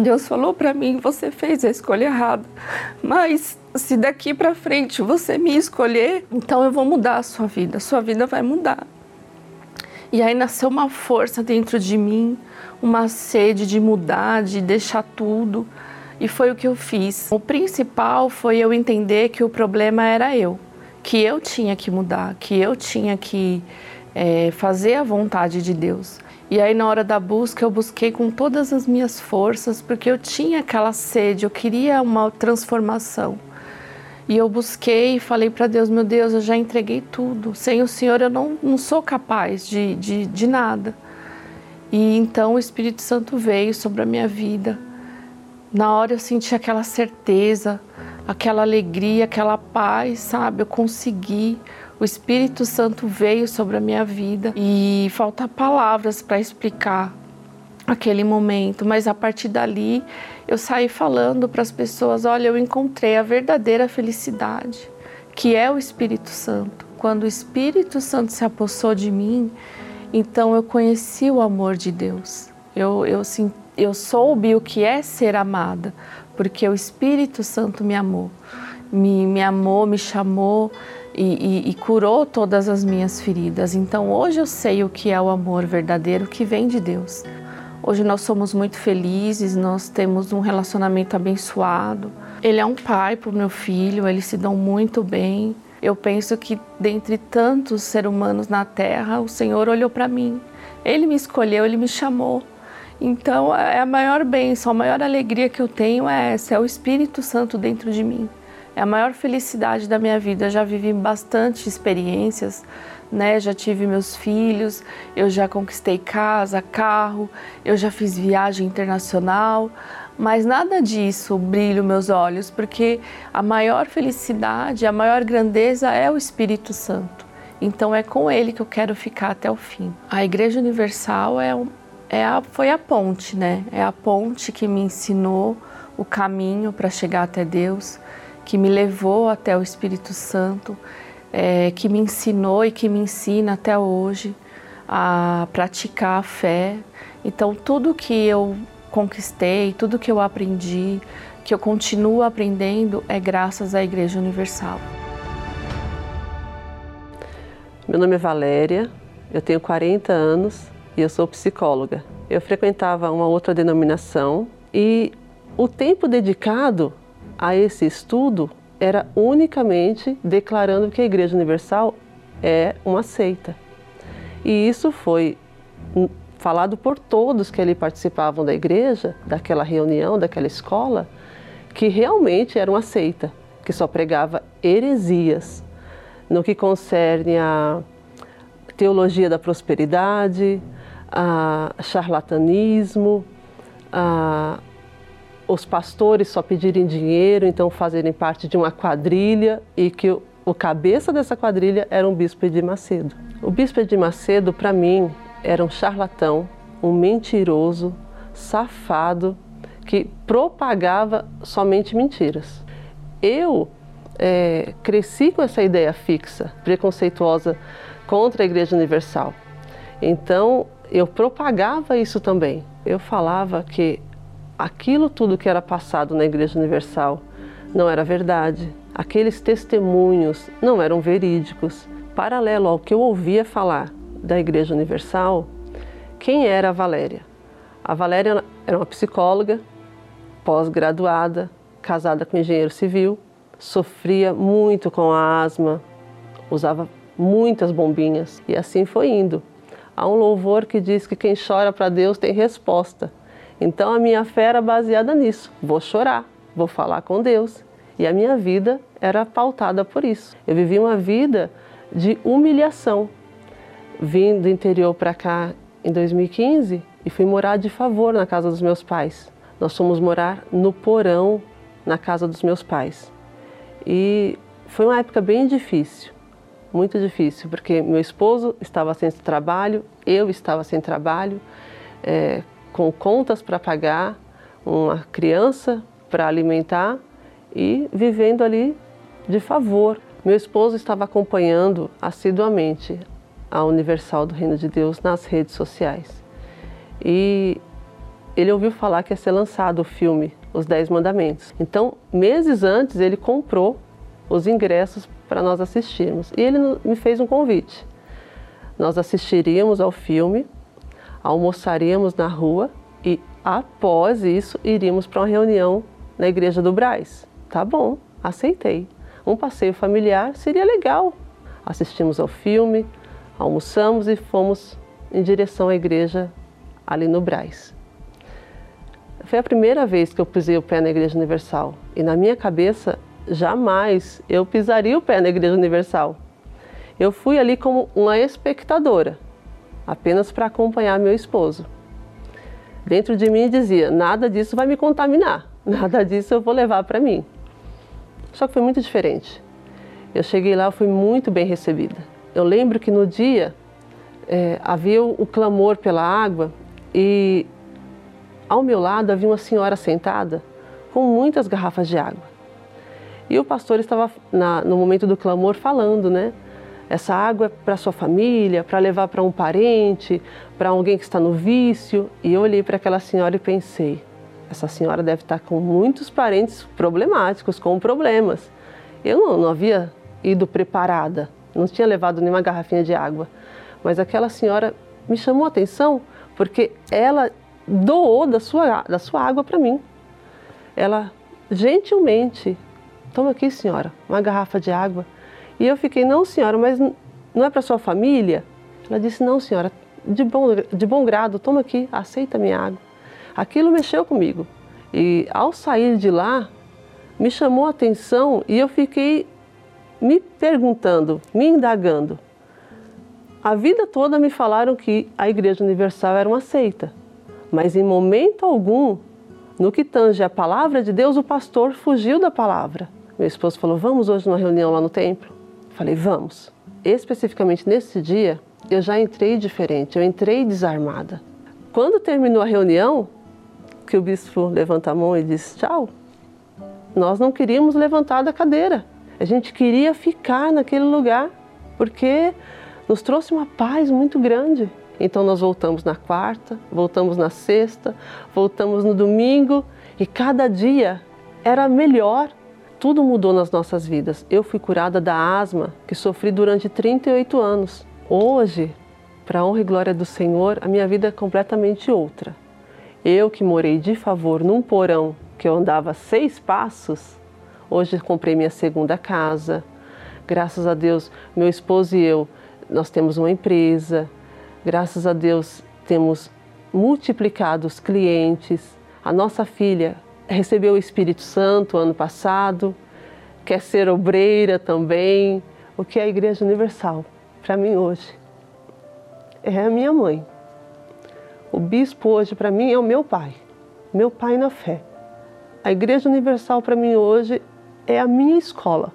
S5: Deus falou para mim: você fez a escolha errada, mas se daqui para frente você me escolher, então eu vou mudar a sua vida, a sua vida vai mudar. E aí nasceu uma força dentro de mim, uma sede de mudar, de deixar tudo. E foi o que eu fiz. O principal foi eu entender que o problema era eu, que eu tinha que mudar, que eu tinha que é, fazer a vontade de Deus. E aí, na hora da busca, eu busquei com todas as minhas forças, porque eu tinha aquela sede, eu queria uma transformação. E eu busquei e falei para Deus: Meu Deus, eu já entreguei tudo. Sem o Senhor, eu não, não sou capaz de, de, de nada. E então o Espírito Santo veio sobre a minha vida. Na hora eu senti aquela certeza, aquela alegria, aquela paz, sabe? Eu consegui. O Espírito Santo veio sobre a minha vida e falta palavras para explicar aquele momento, mas a partir dali eu saí falando para as pessoas: olha, eu encontrei a verdadeira felicidade, que é o Espírito Santo. Quando o Espírito Santo se apossou de mim, então eu conheci o amor de Deus. Eu, eu, eu soube o que é ser amada, porque o Espírito Santo me amou. Me, me amou, me chamou e, e, e curou todas as minhas feridas. Então hoje eu sei o que é o amor verdadeiro que vem de Deus. Hoje nós somos muito felizes, nós temos um relacionamento abençoado. Ele é um pai para o meu filho, eles se dão muito bem. Eu penso que dentre tantos seres humanos na Terra, o Senhor olhou para mim. Ele me escolheu, ele me chamou. Então, é a maior bênção, a maior alegria que eu tenho é essa, é o Espírito Santo dentro de mim. É a maior felicidade da minha vida. Eu já vivi bastante experiências, né? Já tive meus filhos, eu já conquistei casa, carro, eu já fiz viagem internacional, mas nada disso brilha meus olhos, porque a maior felicidade, a maior grandeza é o Espírito Santo. Então é com ele que eu quero ficar até o fim. A Igreja Universal é, é a, foi a ponte, né? É a ponte que me ensinou o caminho para chegar até Deus, que me levou até o Espírito Santo, é, que me ensinou e que me ensina até hoje a praticar a fé. Então tudo que eu conquistei, tudo que eu aprendi, que eu continuo aprendendo, é graças à Igreja Universal.
S6: Meu nome é Valéria, eu tenho 40 anos e eu sou psicóloga. Eu frequentava uma outra denominação e o tempo dedicado a esse estudo era unicamente declarando que a Igreja Universal é uma seita. E isso foi falado por todos que ali participavam da igreja, daquela reunião, daquela escola, que realmente era uma seita, que só pregava heresias no que concerne a teologia da prosperidade, a charlatanismo, a os pastores só pedirem dinheiro, então fazerem parte de uma quadrilha e que o, cabeça dessa quadrilha era um bispo de Macedo. O bispo de Macedo, para mim, era um charlatão, um mentiroso, safado, que propagava somente mentiras. Eu é, cresci com essa ideia fixa, preconceituosa contra a Igreja Universal. Então, eu propagava isso também. Eu falava que aquilo tudo que era passado na Igreja Universal não era verdade, aqueles testemunhos não eram verídicos. Paralelo ao que eu ouvia falar da Igreja Universal, quem era a Valéria? A Valéria era uma psicóloga, pós-graduada, casada com engenheiro civil, sofria muito com a asma, usava muitas bombinhas e assim foi indo. Há um louvor que diz que quem chora para Deus tem resposta. Então a minha fé era baseada nisso. Vou chorar, vou falar com Deus. E a minha vida era pautada por isso. Eu vivi uma vida de humilhação, Vim do interior para cá em 2015 e fui morar de favor na casa dos meus pais. Nós fomos morar no porão na casa dos meus pais. E foi uma época bem difícil, muito difícil, porque meu esposo estava sem trabalho, eu estava sem trabalho, é, com contas para pagar, uma criança para alimentar e vivendo ali de favor. Meu esposo estava acompanhando assiduamente a Universal do Reino de Deus nas redes sociais. E ele ouviu falar que ia ser lançado o filme Os Dez Mandamentos. Então, meses antes, ele comprou os ingressos para nós assistirmos. E ele me fez um convite. Nós assistiríamos ao filme, almoçaríamos na rua e, após isso, iríamos para uma reunião na igreja do Braz. Tá bom, aceitei. Um passeio familiar seria legal. Assistimos ao filme, almoçamos e fomos em direção à igreja ali no Braz. Foi a primeira vez que eu pisei o pé na Igreja Universal e na minha cabeça jamais eu pisaria o pé na Igreja Universal. Eu fui ali como uma espectadora, apenas para acompanhar meu esposo. Dentro de mim dizia: nada disso vai me contaminar, nada disso eu vou levar para mim. Só que foi muito diferente. Eu cheguei lá, fui muito bem recebida. Eu lembro que no dia é, havia o clamor pela água e ao meu lado havia uma senhora sentada com muitas garrafas de água. E o pastor estava na, no momento do clamor falando, né? Essa água é para sua família, para levar para um parente, para alguém que está no vício. E eu olhei para aquela senhora e pensei: essa senhora deve estar com muitos parentes problemáticos, com problemas. Eu não, não havia ido preparada, não tinha levado nenhuma garrafinha de água. Mas aquela senhora me chamou a atenção porque ela doou da sua, da sua água para mim. Ela gentilmente, toma aqui, senhora, uma garrafa de água. E eu fiquei, não, senhora, mas não é para sua família? Ela disse, não, senhora, de bom, de bom grado, toma aqui, aceita minha água. Aquilo mexeu comigo. E ao sair de lá, me chamou a atenção e eu fiquei me perguntando, me indagando. A vida toda me falaram que a Igreja Universal era uma seita, mas em momento algum, no que tange a palavra de Deus, o pastor fugiu da palavra. Meu esposo falou: Vamos hoje numa reunião lá no templo? Falei, vamos. Especificamente nesse dia, eu já entrei diferente, eu entrei desarmada. Quando terminou a reunião, que o bispo levanta a mão e diz tchau, nós não queríamos levantar da cadeira. A gente queria ficar naquele lugar, porque nos trouxe uma paz muito grande. Então nós voltamos na quarta, voltamos na sexta, voltamos no domingo e cada dia era melhor tudo mudou nas nossas vidas. Eu fui curada da asma que sofri durante 38 anos. Hoje, para honra e glória do Senhor, a minha vida é completamente outra. Eu que morei de favor num porão que eu andava seis passos, hoje comprei minha segunda casa. Graças a Deus, meu esposo e eu, nós temos uma empresa. Graças a Deus, temos multiplicado os clientes. A nossa filha recebeu o Espírito Santo ano passado, quer ser obreira também, o que é a Igreja Universal para mim hoje é a minha mãe. O bispo hoje para mim é o meu pai, meu pai na fé. A Igreja Universal para mim hoje é a minha escola.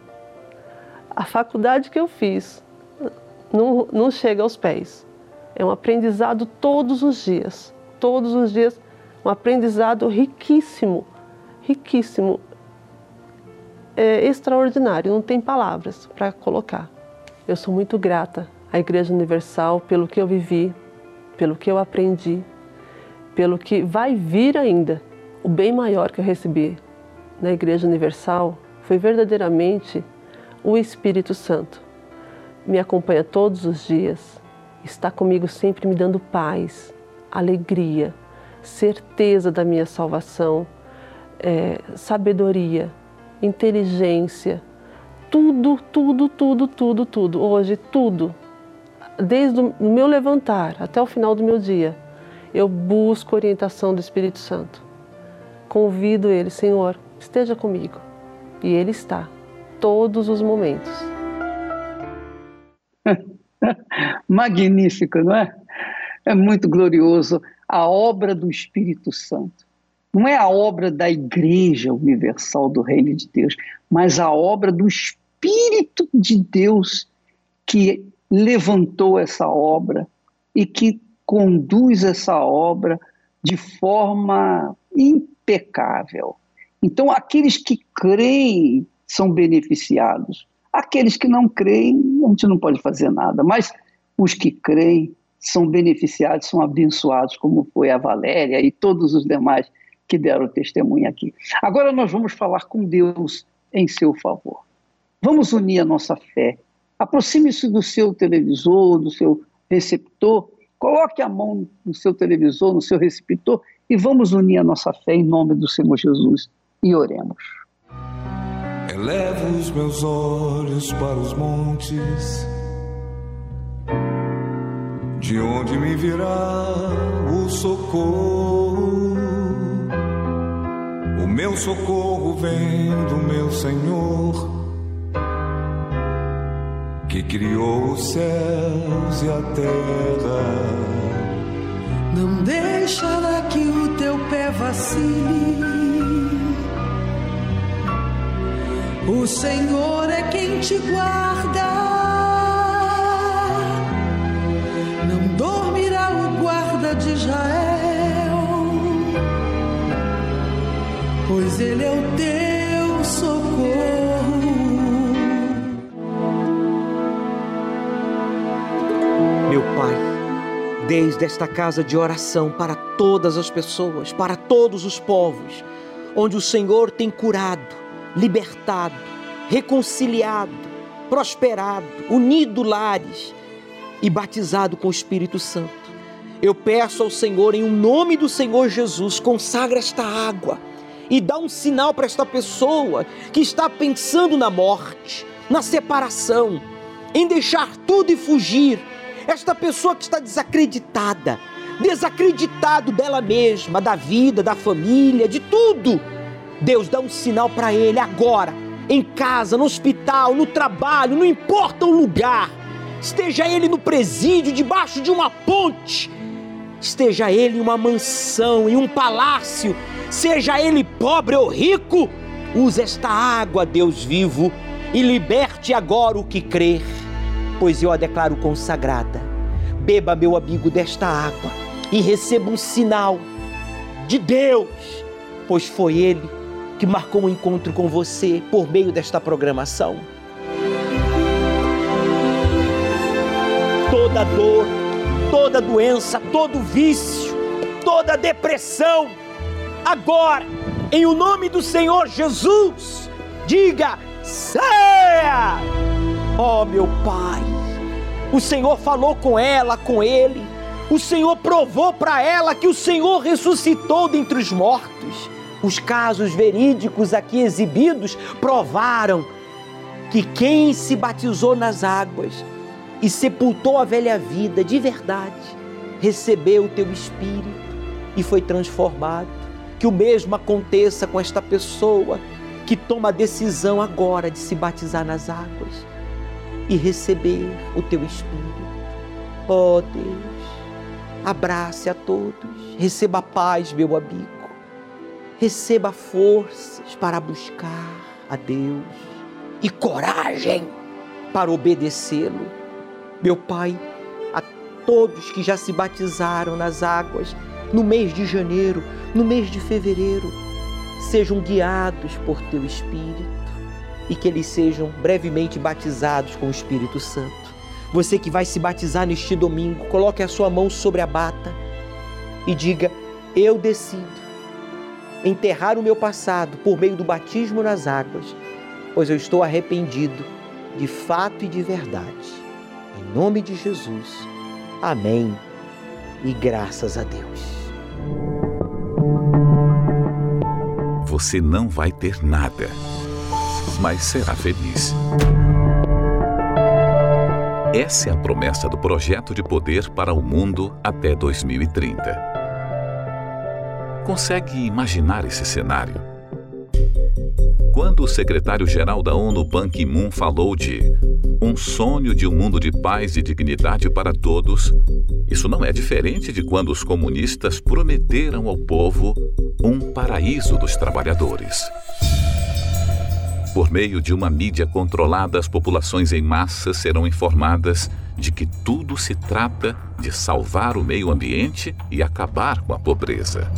S6: A faculdade que eu fiz não, não chega aos pés. É um aprendizado todos os dias, todos os dias, um aprendizado riquíssimo riquíssimo, é extraordinário, não tem palavras para colocar. Eu sou muito grata à Igreja Universal pelo que eu vivi, pelo que eu aprendi, pelo que vai vir ainda. O bem maior que eu recebi na Igreja Universal foi verdadeiramente o Espírito Santo. Me acompanha todos os dias, está comigo sempre me dando paz, alegria, certeza da minha salvação é, sabedoria, inteligência, tudo, tudo, tudo, tudo, tudo. Hoje, tudo. Desde o meu levantar até o final do meu dia, eu busco orientação do Espírito Santo. Convido Ele, Senhor, esteja comigo. E Ele está, todos os momentos.
S2: Magnífico, não é? É muito glorioso a obra do Espírito Santo não é a obra da Igreja Universal do Reino de Deus, mas a obra do Espírito de Deus que levantou essa obra e que conduz essa obra de forma impecável. Então, aqueles que creem são beneficiados. Aqueles que não creem, a gente não pode fazer nada, mas os que creem são beneficiados, são abençoados, como foi a Valéria e todos os demais que deram testemunho aqui. Agora nós vamos falar com Deus em seu favor. Vamos unir a nossa fé. Aproxime-se do seu televisor, do seu receptor, coloque a mão no seu televisor, no seu receptor e vamos unir a nossa fé em nome do Senhor Jesus. e oremos.
S7: Elevo os meus olhos para os montes, de onde me virá o socorro. Meu socorro vem do meu Senhor, que criou os céus e a terra.
S8: Não deixará que o teu pé vacile O Senhor é quem te guarda. Não dormirá o guarda de Israel, pois ele é o teu socorro.
S9: Meu Pai, desde esta casa de oração para todas as pessoas, para todos os povos, onde o Senhor tem curado, libertado, reconciliado, prosperado, unido lares e batizado com o Espírito Santo. Eu peço ao Senhor, em um nome do Senhor Jesus, consagra esta água e dá um sinal para esta pessoa que está pensando na morte, na separação, em deixar tudo e fugir. Esta pessoa que está desacreditada, desacreditado dela mesma, da vida, da família, de tudo Deus dá um sinal para ele agora, em casa, no hospital, no trabalho, não importa o lugar. Esteja ele no presídio, debaixo de uma ponte, esteja ele em uma mansão, em um palácio, seja ele pobre ou rico, use esta água, Deus vivo, e liberte agora o que crer, pois eu a declaro consagrada. Beba, meu amigo, desta água e receba um sinal de Deus, pois foi Ele que marcou um encontro com você por meio desta programação. Toda dor, toda doença, todo vício, toda depressão, agora, em o nome do Senhor Jesus, diga: saia! Oh, meu Pai, o Senhor falou com ela, com ele, o Senhor provou para ela que o Senhor ressuscitou dentre os mortos. Os casos verídicos aqui exibidos provaram que quem se batizou nas águas e sepultou a velha vida de verdade, recebeu o teu espírito e foi transformado. Que o mesmo aconteça com esta pessoa que toma a decisão agora de se batizar nas águas e receber o teu espírito. Oh Deus, abrace a todos, receba a paz, meu amigo receba forças para buscar a Deus e coragem para obedecê-lo. Meu Pai, a todos que já se batizaram nas águas no mês de janeiro, no mês de fevereiro, sejam guiados por teu Espírito e que eles sejam brevemente batizados com o Espírito Santo. Você que vai se batizar neste domingo, coloque a sua mão sobre a bata e diga: Eu decido enterrar o meu passado por meio do batismo nas águas, pois eu estou arrependido de fato e de verdade. Em nome de Jesus. Amém. E graças a Deus.
S10: Você não vai ter nada, mas será feliz. Essa é a promessa do projeto de poder para o mundo até 2030. Consegue imaginar esse cenário? Quando o secretário-geral da ONU, Ban Ki-moon, falou de um sonho de um mundo de paz e dignidade para todos, isso não é diferente de quando os comunistas prometeram ao povo um paraíso dos trabalhadores. Por meio de uma mídia controlada, as populações em massa serão informadas de que tudo se trata de salvar o meio ambiente e acabar com a pobreza.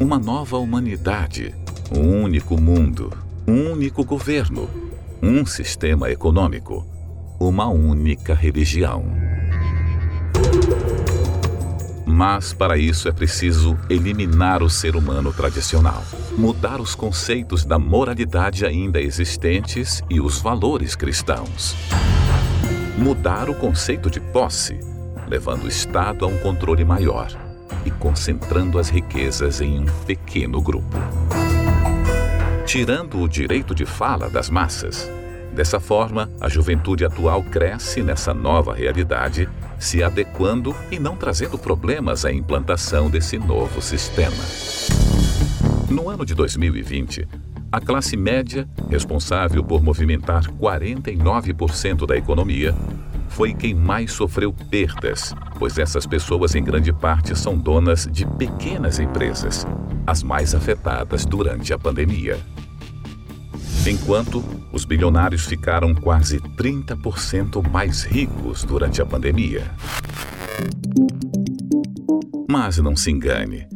S10: Uma nova humanidade, um único mundo, um único governo, um sistema econômico, uma única religião. Mas para isso é preciso eliminar o ser humano tradicional, mudar os conceitos da moralidade ainda existentes e os valores cristãos mudar o conceito de posse, levando o Estado a um controle maior e concentrando as riquezas em um pequeno grupo. Tirando o direito de fala das massas. Dessa forma, a juventude atual cresce nessa nova realidade, se adequando e não trazendo problemas à implantação desse novo sistema. No ano de 2020, a classe média, responsável por movimentar 49% da economia, foi quem mais sofreu perdas, pois essas pessoas, em grande parte, são donas de pequenas empresas, as mais afetadas durante a pandemia. Enquanto os bilionários ficaram quase 30% mais ricos durante a pandemia. Mas não se engane.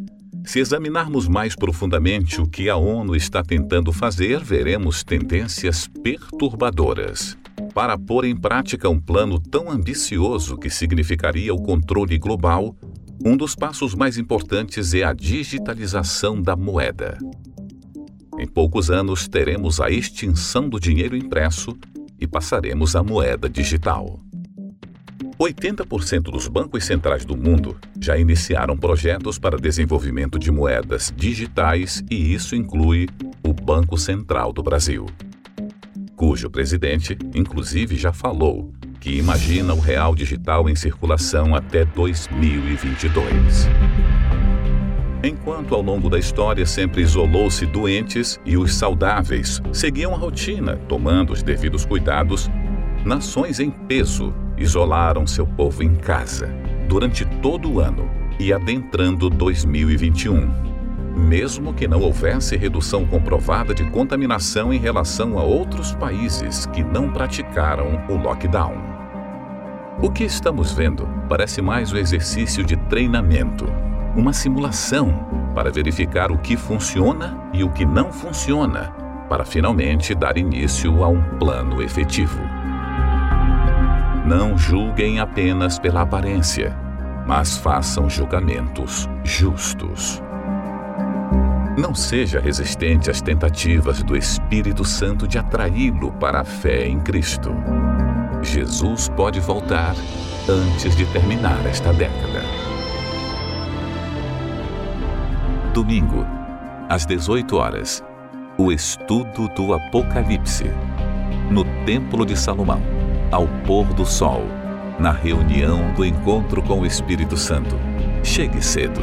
S10: Se examinarmos mais profundamente o que a ONU está tentando fazer, veremos tendências perturbadoras para pôr em prática um plano tão ambicioso que significaria o controle global, um dos passos mais importantes é a digitalização da moeda. Em poucos anos teremos a extinção do dinheiro impresso e passaremos à moeda digital. 80% dos bancos centrais do mundo já iniciaram projetos para desenvolvimento de moedas digitais e isso inclui o Banco Central do Brasil cujo presidente, inclusive, já falou que imagina o real digital em circulação até 2022. Enquanto ao longo da história sempre isolou-se doentes e os saudáveis seguiam a rotina, tomando os devidos cuidados, nações em peso isolaram seu povo em casa durante todo o ano e adentrando 2021 mesmo que não houvesse redução comprovada de contaminação em relação a outros países que não praticaram o lockdown. O que estamos vendo parece mais o exercício de treinamento, uma simulação para verificar o que funciona e o que não funciona, para finalmente dar início a um plano efetivo. Não julguem apenas pela aparência, mas façam julgamentos justos. Não seja resistente às tentativas do Espírito Santo de atraí-lo para a fé em Cristo. Jesus pode voltar antes de terminar esta década. Domingo, às 18 horas, o estudo do Apocalipse. No Templo de Salomão, ao pôr do sol, na reunião do encontro com o Espírito Santo. Chegue cedo.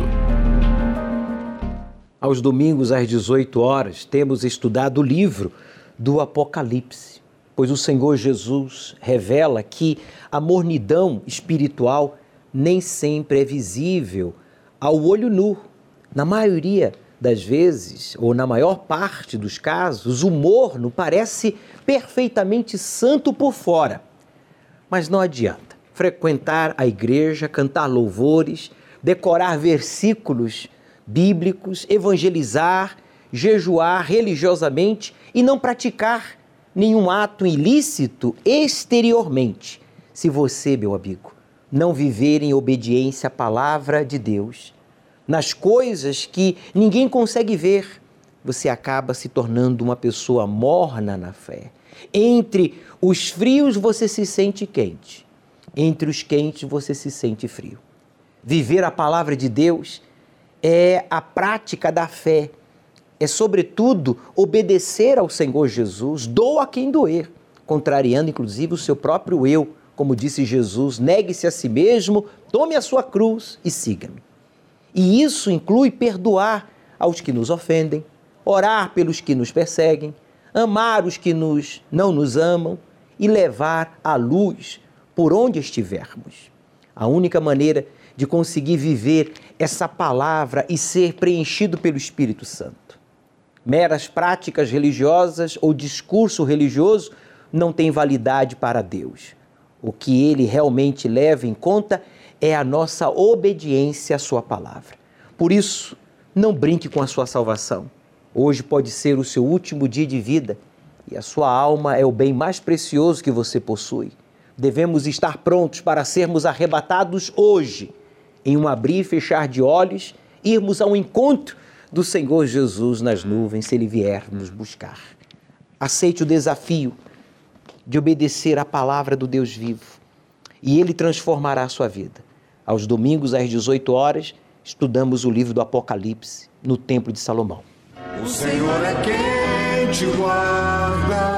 S9: Aos domingos às 18 horas, temos estudado o livro do Apocalipse, pois o Senhor Jesus revela que a mornidão espiritual nem sempre é visível ao olho nu. Na maioria das vezes, ou na maior parte dos casos, o morno parece perfeitamente santo por fora. Mas não adianta frequentar a igreja, cantar louvores, decorar versículos bíblicos, evangelizar, jejuar religiosamente e não praticar nenhum ato ilícito exteriormente. Se você, meu amigo, não viver em obediência à palavra de Deus, nas coisas que ninguém consegue ver, você acaba se tornando uma pessoa morna na fé. Entre os frios você se sente quente, entre os quentes você se sente frio. Viver a palavra de Deus é a prática da fé. É, sobretudo, obedecer ao Senhor Jesus, doa quem doer, contrariando inclusive o seu próprio eu. Como disse Jesus, negue-se a si mesmo, tome a sua cruz e siga-me. E isso inclui perdoar aos que nos ofendem, orar pelos que nos perseguem, amar os que nos, não nos amam e levar a luz por onde estivermos. A única maneira de conseguir viver essa palavra e ser preenchido pelo Espírito Santo. Meras práticas religiosas ou discurso religioso não têm validade para Deus. O que ele realmente leva em conta é a nossa obediência à Sua palavra. Por isso, não brinque com a sua salvação. Hoje pode ser o seu último dia de vida e a sua alma é o bem mais precioso que você possui. Devemos estar prontos para sermos arrebatados hoje em um abrir e fechar de olhos, irmos ao encontro do Senhor Jesus nas nuvens, se Ele vier nos buscar. Aceite o desafio de obedecer à palavra do Deus vivo e Ele transformará a sua vida. Aos domingos, às 18 horas, estudamos o livro do Apocalipse no Templo de Salomão.
S7: O Senhor é quem te guarda